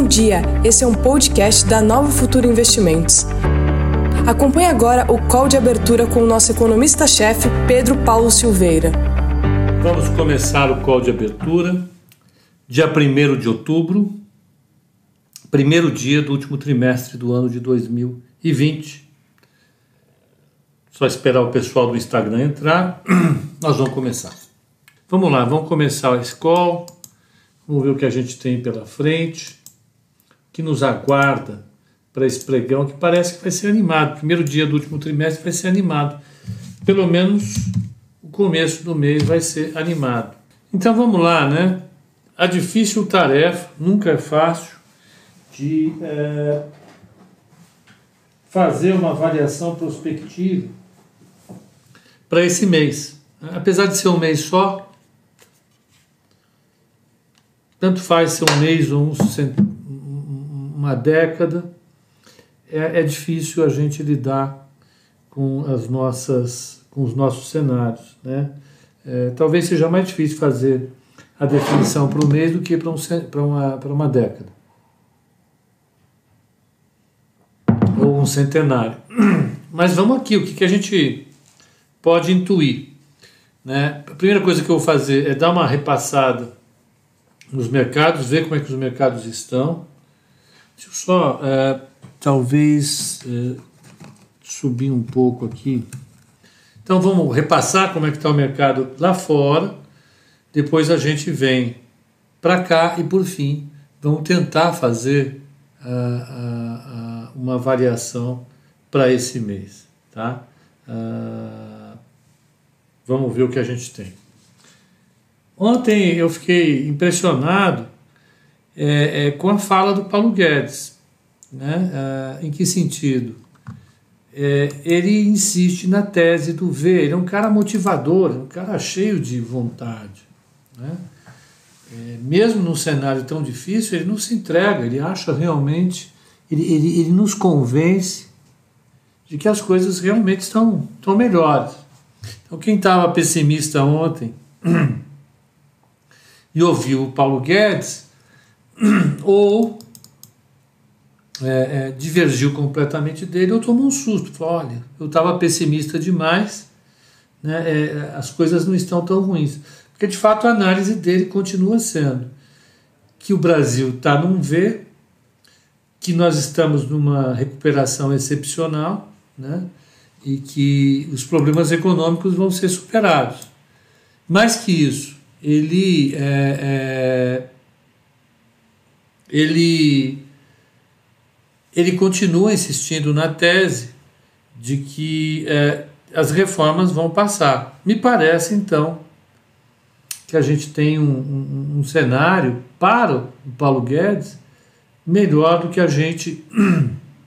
Bom dia, esse é um podcast da Nova Futuro Investimentos. Acompanhe agora o call de abertura com o nosso economista-chefe, Pedro Paulo Silveira. Vamos começar o call de abertura, dia 1 de outubro, primeiro dia do último trimestre do ano de 2020. Só esperar o pessoal do Instagram entrar, nós vamos começar. Vamos lá, vamos começar esse call, vamos ver o que a gente tem pela frente, que nos aguarda para esse pregão, que parece que vai ser animado. Primeiro dia do último trimestre vai ser animado. Pelo menos o começo do mês vai ser animado. Então vamos lá, né? A difícil tarefa, nunca é fácil, de é, fazer uma avaliação prospectiva para esse mês. Apesar de ser um mês só, tanto faz ser um mês ou um, uma década, é, é difícil a gente lidar com as nossas com os nossos cenários, né? É, talvez seja mais difícil fazer a definição para um mês do que para um, uma, uma década. Ou um centenário. Mas vamos aqui, o que, que a gente pode intuir? Né? A primeira coisa que eu vou fazer é dar uma repassada nos mercados, ver como é que os mercados estão. Deixa eu só, é, talvez, é, subir um pouco aqui. Então vamos repassar como é que está o mercado lá fora, depois a gente vem para cá e por fim vamos tentar fazer uma variação para esse mês, tá? vamos ver o que a gente tem. Ontem eu fiquei impressionado é, é, com a fala do Paulo Guedes. Né? Ah, em que sentido? É, ele insiste na tese do ver, ele é um cara motivador, um cara cheio de vontade. Né? É, mesmo num cenário tão difícil, ele não se entrega, ele acha realmente, ele, ele, ele nos convence de que as coisas realmente estão, estão melhores. Então, quem estava pessimista ontem e ouviu o Paulo Guedes, ou é, é, divergiu completamente dele, ou tomou um susto. Falou: olha, eu estava pessimista demais, né, é, as coisas não estão tão ruins. Porque de fato a análise dele continua sendo que o Brasil está num V, que nós estamos numa recuperação excepcional, né, e que os problemas econômicos vão ser superados. Mais que isso, ele, é, é, ele, ele continua insistindo na tese de que é, as reformas vão passar. Me parece, então, que a gente tem um, um, um cenário para o Paulo Guedes melhor do que a gente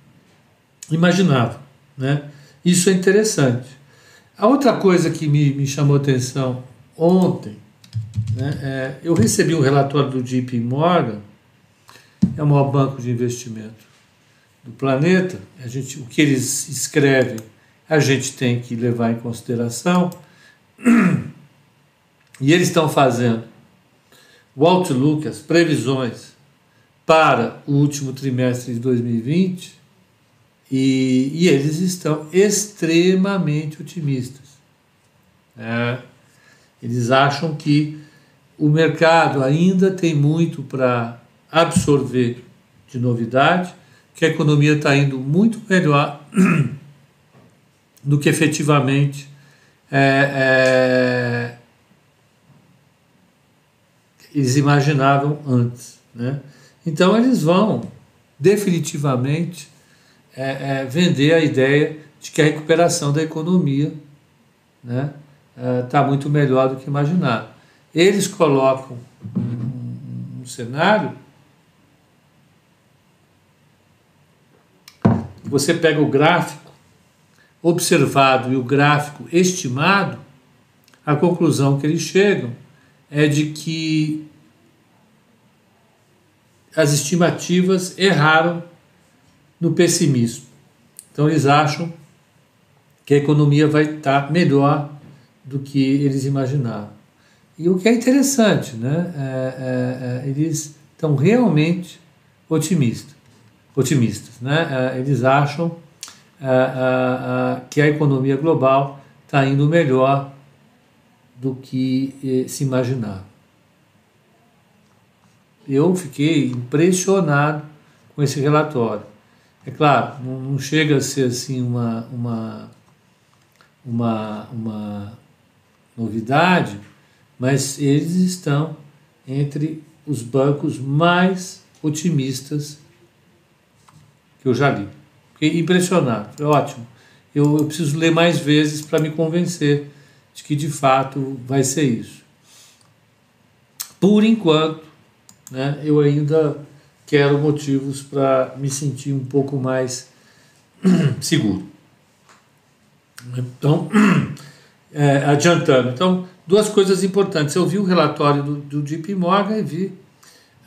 imaginava. Né? Isso é interessante. A outra coisa que me, me chamou atenção ontem né? É, eu recebi um relatório do JP Morgan, é o maior banco de investimento do planeta. A gente, o que eles escrevem, a gente tem que levar em consideração. E eles estão fazendo o outlook, as previsões para o último trimestre de 2020 e, e eles estão extremamente otimistas. É, eles acham que o mercado ainda tem muito para absorver de novidade, que a economia está indo muito melhor do que efetivamente é, é, eles imaginavam antes. Né? Então eles vão definitivamente é, é vender a ideia de que a recuperação da economia está né, é, tá muito melhor do que imaginado eles colocam um, um cenário. Você pega o gráfico observado e o gráfico estimado, a conclusão que eles chegam é de que as estimativas erraram no pessimismo. Então eles acham que a economia vai estar melhor do que eles imaginavam. E o que é interessante, né? É, é, é, eles estão realmente otimista, otimistas. Né? Eles acham que a economia global está indo melhor do que eh, se imaginava. Eu fiquei impressionado com esse relatório. É claro, não, chega a ser assim uma, uma, uma, uma novidade, mas eles estão entre os bancos mais otimistas que eu já li. Fiquei impressionado, ótimo. Eu, eu preciso ler mais vezes para me convencer de que de fato vai ser isso. Por enquanto, né, eu ainda quero motivos para me sentir um pouco mais seguro. Então, é, adiantando. Então, duas coisas importantes. Eu vi o relatório do, do JP Morgan e vi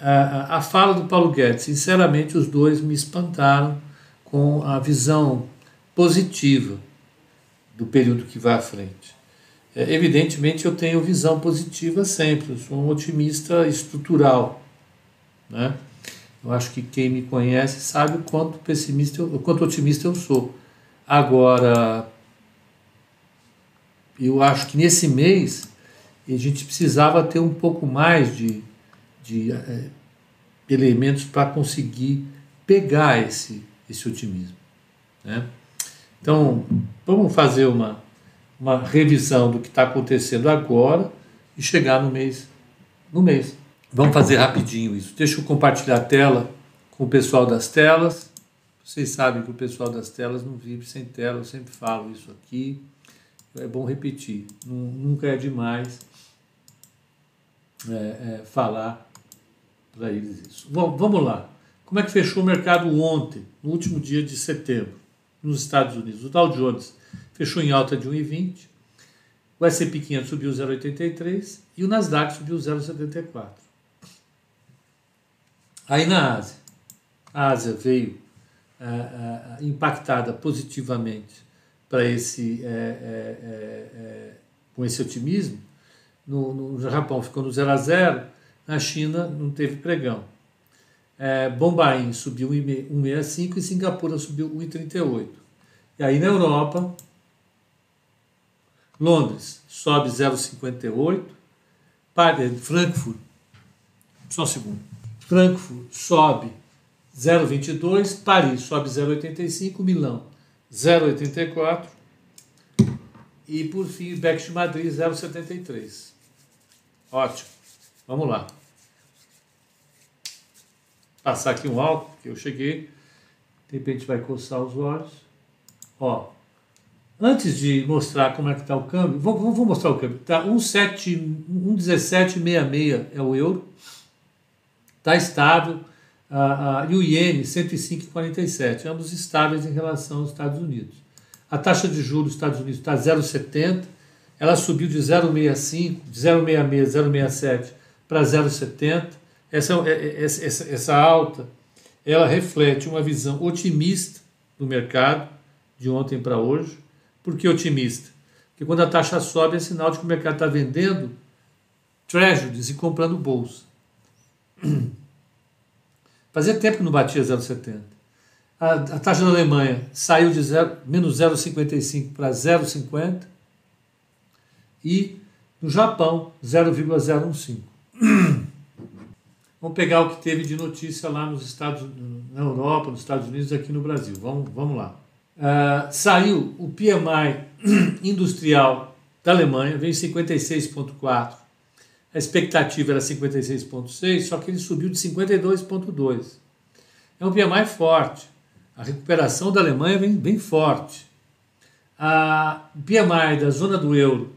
a, a fala do Paulo Guedes. Sinceramente, os dois me espantaram com a visão positiva do período que vai à frente. É, evidentemente, eu tenho visão positiva sempre, eu sou um otimista estrutural. Né? Eu acho que quem me conhece sabe o quanto pessimista, eu, o quanto otimista eu sou. Agora, eu acho que nesse mês a gente precisava ter um pouco mais de, de é, elementos para conseguir pegar esse, esse otimismo. Né? Então, vamos fazer uma, uma revisão do que está acontecendo agora e chegar no mês, no mês. Vamos fazer rapidinho isso. Deixa eu compartilhar a tela com o pessoal das telas. Vocês sabem que o pessoal das telas não vive sem tela, eu sempre falo isso aqui. É bom repetir, nunca é demais é, é, falar para eles isso. Bom, vamos lá. Como é que fechou o mercado ontem, no último dia de setembro, nos Estados Unidos? O Dow Jones fechou em alta de 1,20, o S&P 500 subiu 0,83 e o Nasdaq subiu 0,74. Aí na Ásia, a Ásia veio é, é, impactada positivamente para esse é, é, é, com esse otimismo. No, no, Japão ficou no 0 a 0, na China não teve pregão. É, Bombaim subiu 1,65 e Singapura subiu 1,38. E aí na Europa, Londres sobe 0,58, Frankfurt, só um segundo. Frankfurt sobe 0,22, Paris sobe 0,85, Milão 0,84 e por fim Beck de Madrid 0,73. Ótimo. Vamos lá. Passar aqui um álcool, que eu cheguei. De repente vai coçar os olhos. Ó, antes de mostrar como é que está o câmbio, vou, vou mostrar o câmbio. Tá 1,1766 é o euro está estável, uh, uh, e o iene 105,47, ambos estáveis em relação aos Estados Unidos. A taxa de juros dos Estados Unidos está 0,70, ela subiu de 0,65, de 0,66, 0,67 para 0,70. Essa, é, é, essa, essa alta ela reflete uma visão otimista do mercado de ontem para hoje. Por que otimista? Porque quando a taxa sobe é sinal de que o mercado está vendendo treasuries e comprando bolsa. Fazia tempo que não batia 0,70. A, a, taxa da Alemanha saiu de zero, menos 0,55 para 0,50 e no Japão 0,015. Vamos pegar o que teve de notícia lá nos Estados na Europa, nos Estados Unidos, aqui no Brasil. Vamos, vamos lá. Uh, saiu o PMI industrial da Alemanha, veio 56,4 a expectativa era 56,6, só que ele subiu de 52,2. É um PMI forte. A recuperação da Alemanha vem bem forte. A PMI da zona do euro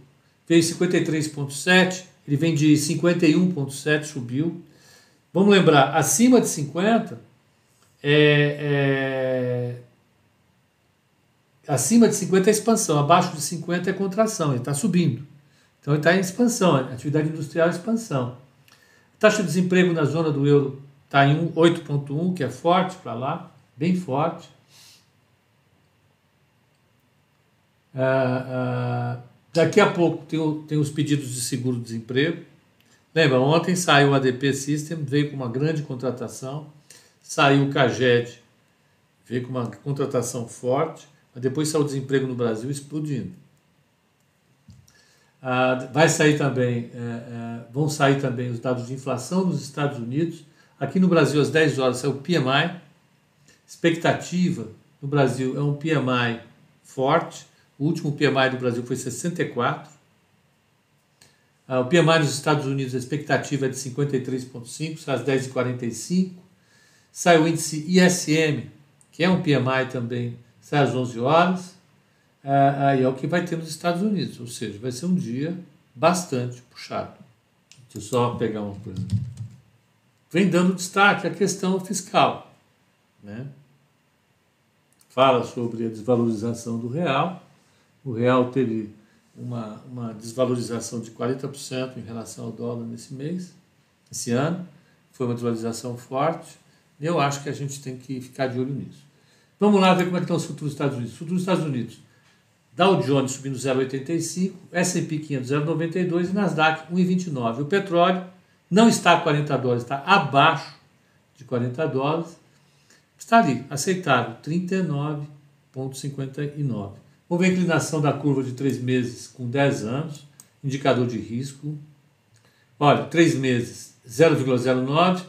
veio 53,7, ele vem de 51,7, subiu. Vamos lembrar, acima de 50, é, é, acima de 50 é expansão, abaixo de 50 é contração, ele está subindo. Então ele está em expansão, atividade industrial em expansão. A taxa de desemprego na zona do euro está em 8,1, que é forte para lá, bem forte. Ah, daqui a pouco tem, tem os pedidos de seguro-desemprego. Lembra, ontem saiu o ADP System, veio com uma grande contratação, saiu o CAGED, veio com uma contratação forte, mas depois saiu o desemprego no Brasil explodindo. Ah, vai sair também, é, é, vão sair também os dados de inflação nos Estados Unidos. Aqui no Brasil, às 10 horas, saiu o PMI. Expectativa no Brasil é um PMI forte. O último PMI do Brasil foi 64. Ah, o PMI nos Estados Unidos, a expectativa é de 53,5, às 10h45. Sai o índice ISM, que é um PMI também, sai às 11 horas aí é o que vai ter nos Estados Unidos, ou seja, vai ser um dia bastante puxado. Deixa eu só pegar uma coisa. Vem dando destaque a questão fiscal. Né? Fala sobre a desvalorização do real. O real teve uma, uma desvalorização de 40% em relação ao dólar nesse mês, esse ano. Foi uma desvalorização forte. Eu acho que a gente tem que ficar de olho nisso. Vamos lá ver como é que estão os futuros Estados Unidos. Futuros Estados Unidos Dow Jones subindo 0,85, S&P 500 0,92 e Nasdaq 1,29. O petróleo não está a 40 dólares, está abaixo de 40 dólares. Está ali, aceitável, 39,59. Ver a inclinação da curva de 3 meses com 10 anos, indicador de risco. Olha, 3 meses 0,09,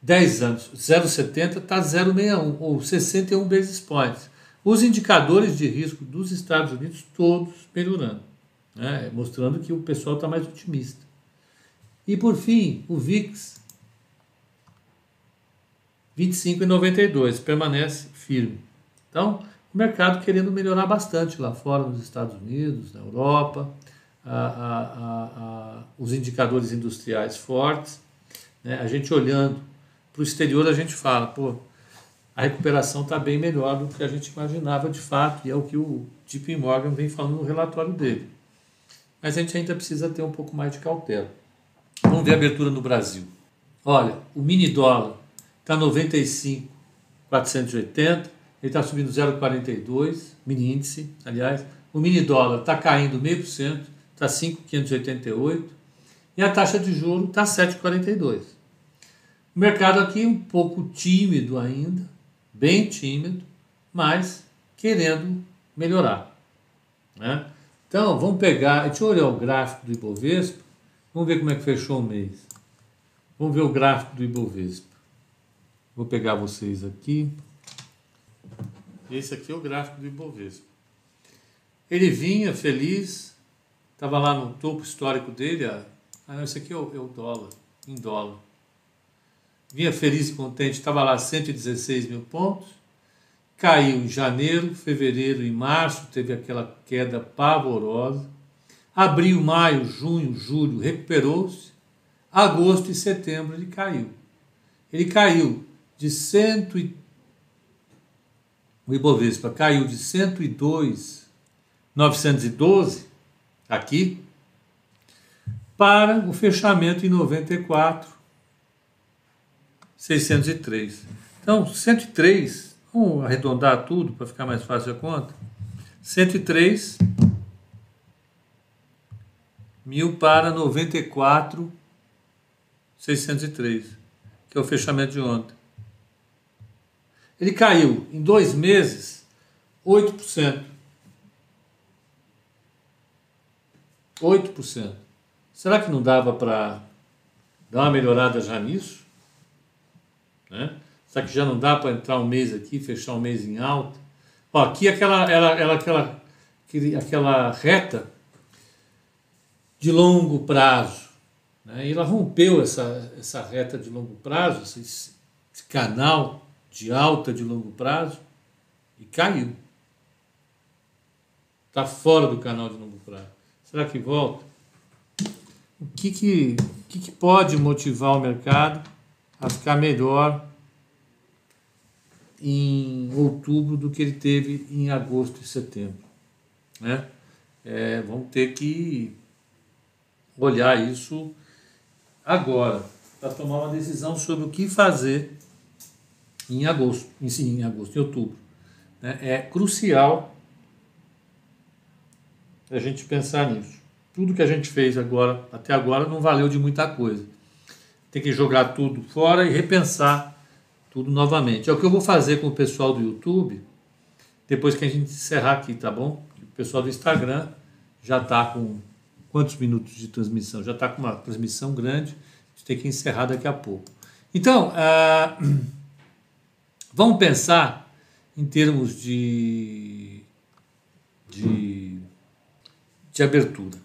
10 anos 0,70, está 0,61 ou 61 basis points os indicadores de risco dos Estados Unidos todos melhorando, né? mostrando que o pessoal está mais otimista. E por fim, o VIX 25,92 permanece firme. Então, o mercado querendo melhorar bastante lá fora, nos Estados Unidos, na Europa, a, a, a, os indicadores industriais fortes. Né? A gente olhando para o exterior, a gente fala, pô, a recuperação está bem melhor do que a gente imaginava de fato, e é o que o JP Morgan vem falando no relatório dele. Mas a gente ainda precisa ter um pouco mais de cautela. Vamos ver a abertura no Brasil. Olha, o mini dólar está 95,480, ele está subindo 0,42, mini índice, aliás. O mini dólar está caindo meio por cento, está 5,588, e a taxa de juro está 7,42. O mercado aqui um pouco tímido ainda, bem tímido, mas querendo melhorar. Né? Então, vamos pegar, deixa eu olhar o gráfico do Ibovespa, vamos ver como é que fechou o mês. Vamos ver o gráfico do Ibovespa. Vou pegar vocês aqui. Esse aqui é o gráfico do Ibovespa. Ele vinha feliz, estava lá no topo histórico dele. Ah, esse aqui é o, é o dólar, em dólar vinha feliz e contente, estava lá 116 mil pontos, caiu em janeiro, fevereiro e março, teve aquela queda pavorosa. Abril, maio, junho, julho recuperou-se. Agosto e setembro ele caiu. Ele caiu de 100 e... o Ibovespa caiu de 102 912 aqui para o fechamento em 94 603. Então, 103, vamos arredondar tudo para ficar mais fácil a conta. 103 mil para 94 603, que é o fechamento de ontem. Ele caiu em dois meses 8%. 8%. Será que não dava para dar uma melhorada já nisso? Né? Será que já não dá para entrar um mês aqui, fechar um mês em alta? Ó, aqui aquela, ela, ela, aquela, aquela reta de longo prazo. Né? E ela rompeu essa, essa reta de longo prazo, esse, esse canal de alta de longo prazo, e caiu. Está fora do canal de longo prazo. Será que volta? O que, que, o que, que pode motivar o mercado a ficar melhor em outubro do que ele teve em agosto e setembro. Né? É, vamos ter que olhar isso agora para tomar uma decisão sobre o que fazer em agosto, em, em agosto, em outubro. Né? É crucial a gente pensar nisso. Tudo que a gente fez agora, até agora, não valeu de muita coisa tem que jogar tudo fora e repensar tudo novamente. É o que eu vou fazer com o pessoal do YouTube depois que a gente encerrar aqui, tá bom? O pessoal do Instagram já está com quantos minutos de transmissão? Já está com uma transmissão grande, a gente tem que encerrar daqui a pouco. Então, uh, vamos pensar em termos de, de, de abertura.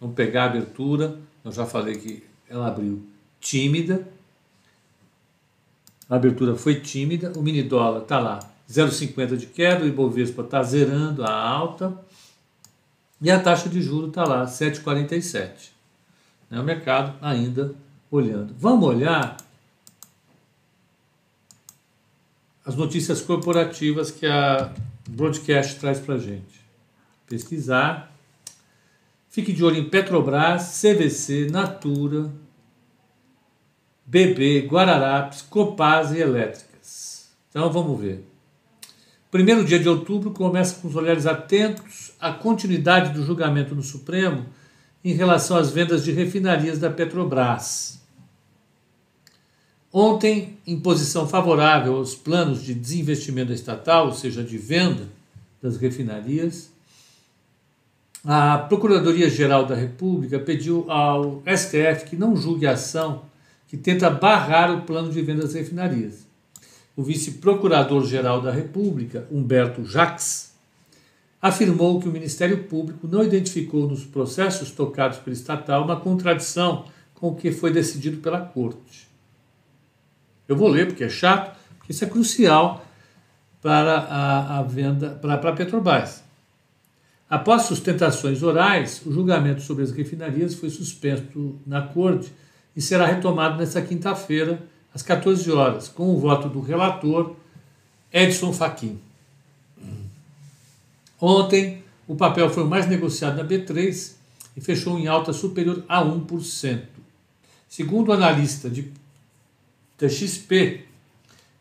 Vamos pegar a abertura, eu já falei que ela abriu tímida, a abertura foi tímida, o mini dólar está lá 0,50 de queda, o Ibovespa está zerando a alta e a taxa de juros está lá 7,47. Né? O mercado ainda olhando. Vamos olhar as notícias corporativas que a Broadcast traz para gente. Pesquisar. Fique de olho em Petrobras, CVC, Natura, BB, Guararapes, Copaz e Elétricas. Então vamos ver. Primeiro dia de outubro começa com os olhares atentos à continuidade do julgamento no Supremo em relação às vendas de refinarias da Petrobras. Ontem, em posição favorável aos planos de desinvestimento estatal, ou seja, de venda das refinarias, a Procuradoria-Geral da República pediu ao STF que não julgue a ação que tenta barrar o plano de venda das refinarias. O vice-procurador-geral da República, Humberto Jacques, afirmou que o Ministério Público não identificou nos processos tocados pelo estatal uma contradição com o que foi decidido pela Corte. Eu vou ler porque é chato, porque isso é crucial para a, a venda, para, a Petrobras. Após sustentações orais, o julgamento sobre as refinarias foi suspenso na Corte e será retomado nesta quinta-feira, às 14 horas, com o voto do relator Edson Fachin. Ontem, o papel foi o mais negociado na B3 e fechou em alta superior a 1%. Segundo o analista de, da XP,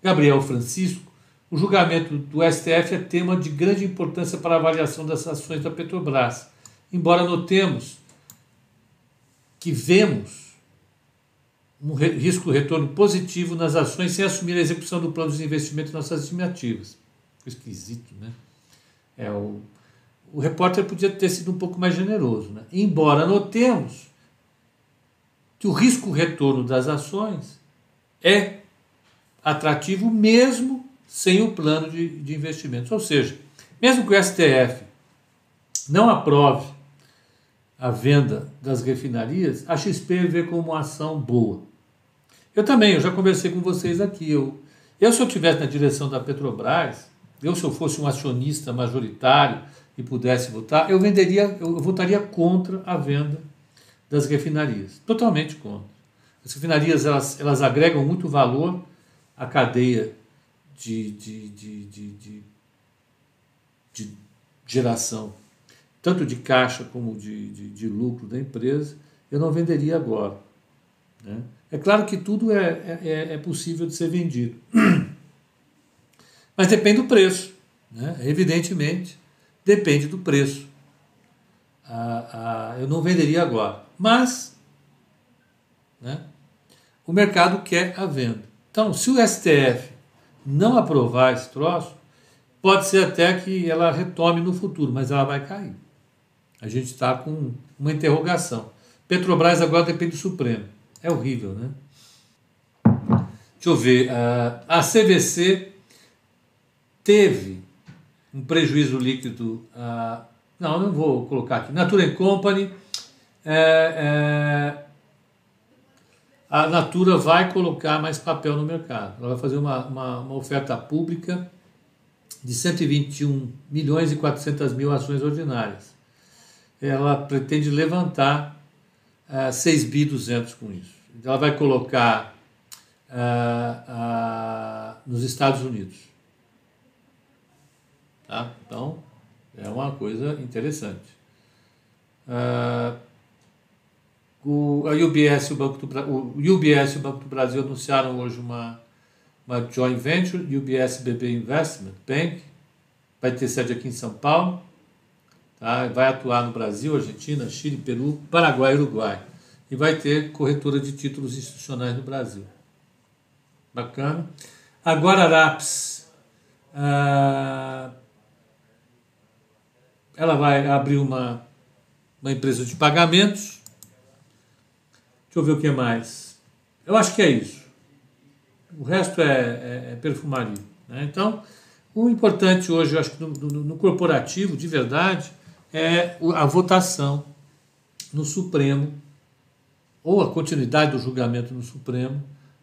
Gabriel Francisco, o julgamento do STF é tema de grande importância para a avaliação das ações da Petrobras, embora notemos que vemos um risco retorno positivo nas ações sem assumir a execução do plano de investimento em nossas estimativas. Esquisito, né? É, o, o repórter podia ter sido um pouco mais generoso, né? embora notemos que o risco retorno das ações é atrativo mesmo sem o plano de, de investimentos. Ou seja, mesmo que o STF não aprove a venda das refinarias, a XP vê como uma ação boa. Eu também, eu já conversei com vocês aqui. Eu, eu se eu estivesse na direção da Petrobras, eu se eu fosse um acionista majoritário e pudesse votar, eu venderia, eu votaria contra a venda das refinarias, totalmente contra. As refinarias elas, elas agregam muito valor à cadeia de, de, de, de, de geração, tanto de caixa como de, lucro da empresa. Eu não venderia agora. Né? É claro que tudo é, é, é possível de ser vendido, mas depende do preço. Né? Evidentemente, depende do preço. Ah, ah, eu não venderia agora, mas né, o mercado quer a venda. Então, se o STF não aprovar esse troço, pode ser até que ela retome no futuro, mas ela vai cair. A gente está com uma interrogação. Petrobras agora depende do Supremo. É horrível, né? Deixa eu ver. A CVC teve um prejuízo líquido. Não, não vou colocar aqui. Natura Company. É, é, a Natura vai colocar mais papel no mercado. Ela vai fazer uma, uma, uma oferta pública de 121 milhões e 400 mil ações ordinárias. Ela pretende levantar uh, 6 bi 200 com isso. Ela vai colocar uh, uh, nos Estados Unidos. Tá? Então, é uma coisa interessante. Uh, o, a UBS e o, Banco do, o UBS e o Banco do Brasil anunciaram hoje uma, uma joint venture, UBS BB Investment Bank, vai ter sede aqui em São Paulo, tá? vai atuar no Brasil, Argentina, Chile, Peru, Paraguai e Uruguai e vai ter corretora de títulos institucionais no Brasil. Bacana. A Guararapes, ah, ela vai abrir uma, uma empresa de pagamentos. Deixa eu ver o que mais. Eu acho que é isso. O resto é, é, é perfumaria. Né? Então, o importante hoje, eu acho que no, no, no corporativo, de verdade, é a votação no Supremo, ou a continuidade do julgamento no Supremo,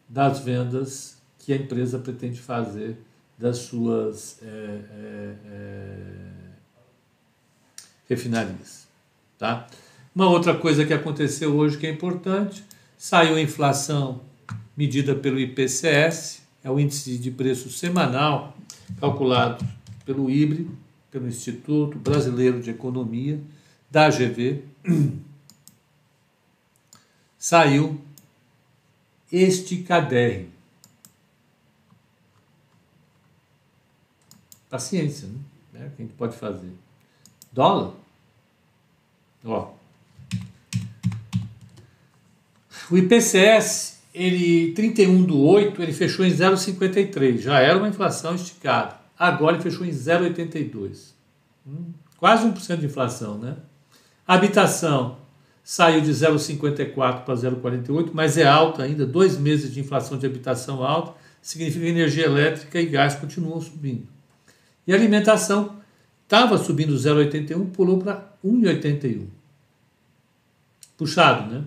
das vendas que a empresa pretende fazer das suas é, é, é, refinarias. Tá? Uma outra coisa que aconteceu hoje que é importante, saiu a inflação medida pelo IPCS, é o índice de preço semanal calculado pelo IBRE, pelo Instituto Brasileiro de Economia, da AGV, saiu este caderno. Paciência, né? É o que a gente pode fazer. Dólar? Ó. O IPCS, ele 31 do 8, ele fechou em 0,53. Já era uma inflação esticada. Agora ele fechou em 0,82. Hum, quase 1% de inflação, né? Habitação saiu de 0,54 para 0,48, mas é alta ainda. Dois meses de inflação de habitação alta significa que energia elétrica e gás continuam subindo. E alimentação estava subindo 0,81, pulou para 1,81. Puxado, né?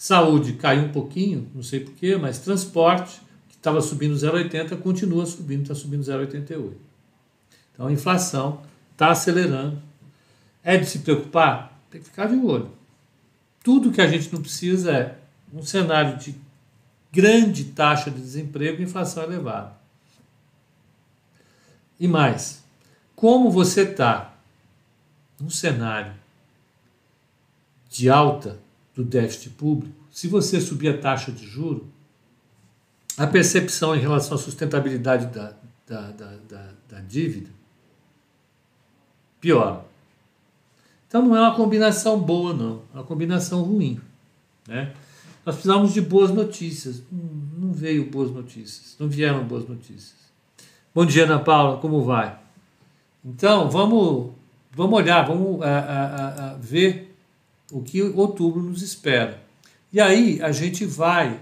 Saúde caiu um pouquinho, não sei porquê, mas transporte, que estava subindo 0,80, continua subindo, está subindo 0,88. Então a inflação está acelerando. É de se preocupar? Tem que ficar de olho. Tudo que a gente não precisa é um cenário de grande taxa de desemprego e inflação elevada. E mais, como você está num cenário de alta do déficit público, se você subir a taxa de juro, a percepção em relação à sustentabilidade da, da, da, da, da dívida piora. Então não é uma combinação boa, não, é uma combinação ruim. Né? Nós precisamos de boas notícias. Não veio boas notícias, não vieram boas notícias. Bom dia, Ana Paula, como vai? Então, vamos, vamos olhar, vamos a, a, a, ver o que outubro nos espera. E aí a gente vai,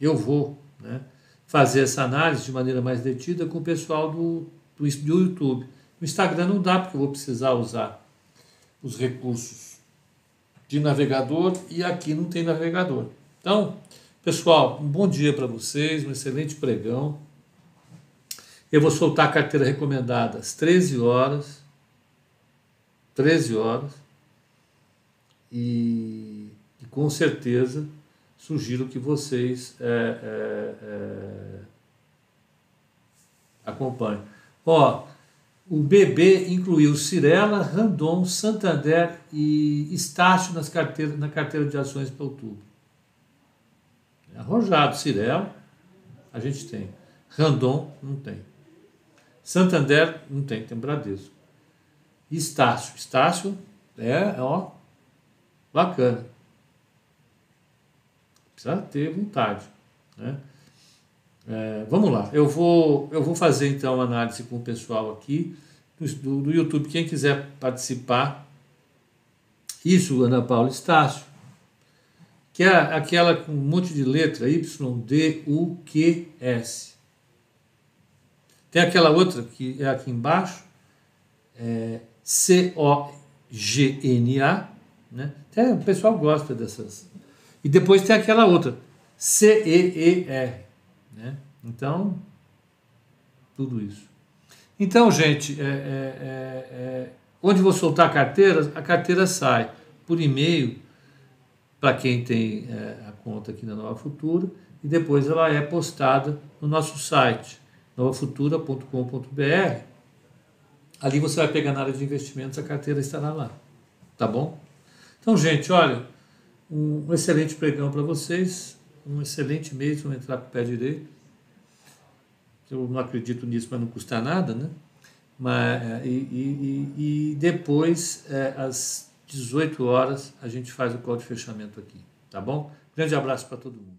eu vou, né, fazer essa análise de maneira mais detida com o pessoal do, do, do YouTube. No Instagram não dá, porque eu vou precisar usar os recursos de navegador e aqui não tem navegador. Então, pessoal, um bom dia para vocês, um excelente pregão. Eu vou soltar a carteira recomendada às 13 horas. 13 horas. E, e com certeza sugiro que vocês é, é, é, acompanhem. Ó, o BB incluiu Cirela, Randon, Santander e Estácio nas carteiras, na carteira de ações para outubro. Arrojado, Cirela, a gente tem. Randon, não tem. Santander não tem, tem Bradesco. Estácio. Estácio é, ó, bacana. Precisa ter vontade. Né? É, vamos lá, eu vou, eu vou fazer então uma análise com o pessoal aqui do, do YouTube. Quem quiser participar, isso, Ana Paula Estácio, que é aquela com um monte de letra Y, D, U, Q, S. Tem aquela outra que é aqui embaixo, é C-O-G-N-A, né? Até o pessoal gosta dessas. E depois tem aquela outra, C-E-E-R. Né? Então, tudo isso. Então, gente, é, é, é, é, onde vou soltar a carteira, a carteira sai por e-mail para quem tem é, a conta aqui na Nova Futura e depois ela é postada no nosso site novafutura.com.br. Ali você vai pegar na área de investimentos, a carteira estará lá. Tá bom? Então, gente, olha, um excelente pregão para vocês, um excelente mês, vamos entrar com o pé direito. Eu não acredito nisso, mas não custa nada, né? Mas, é, e, e, e depois, é, às 18 horas, a gente faz o call de fechamento aqui, tá bom? Grande abraço para todo mundo.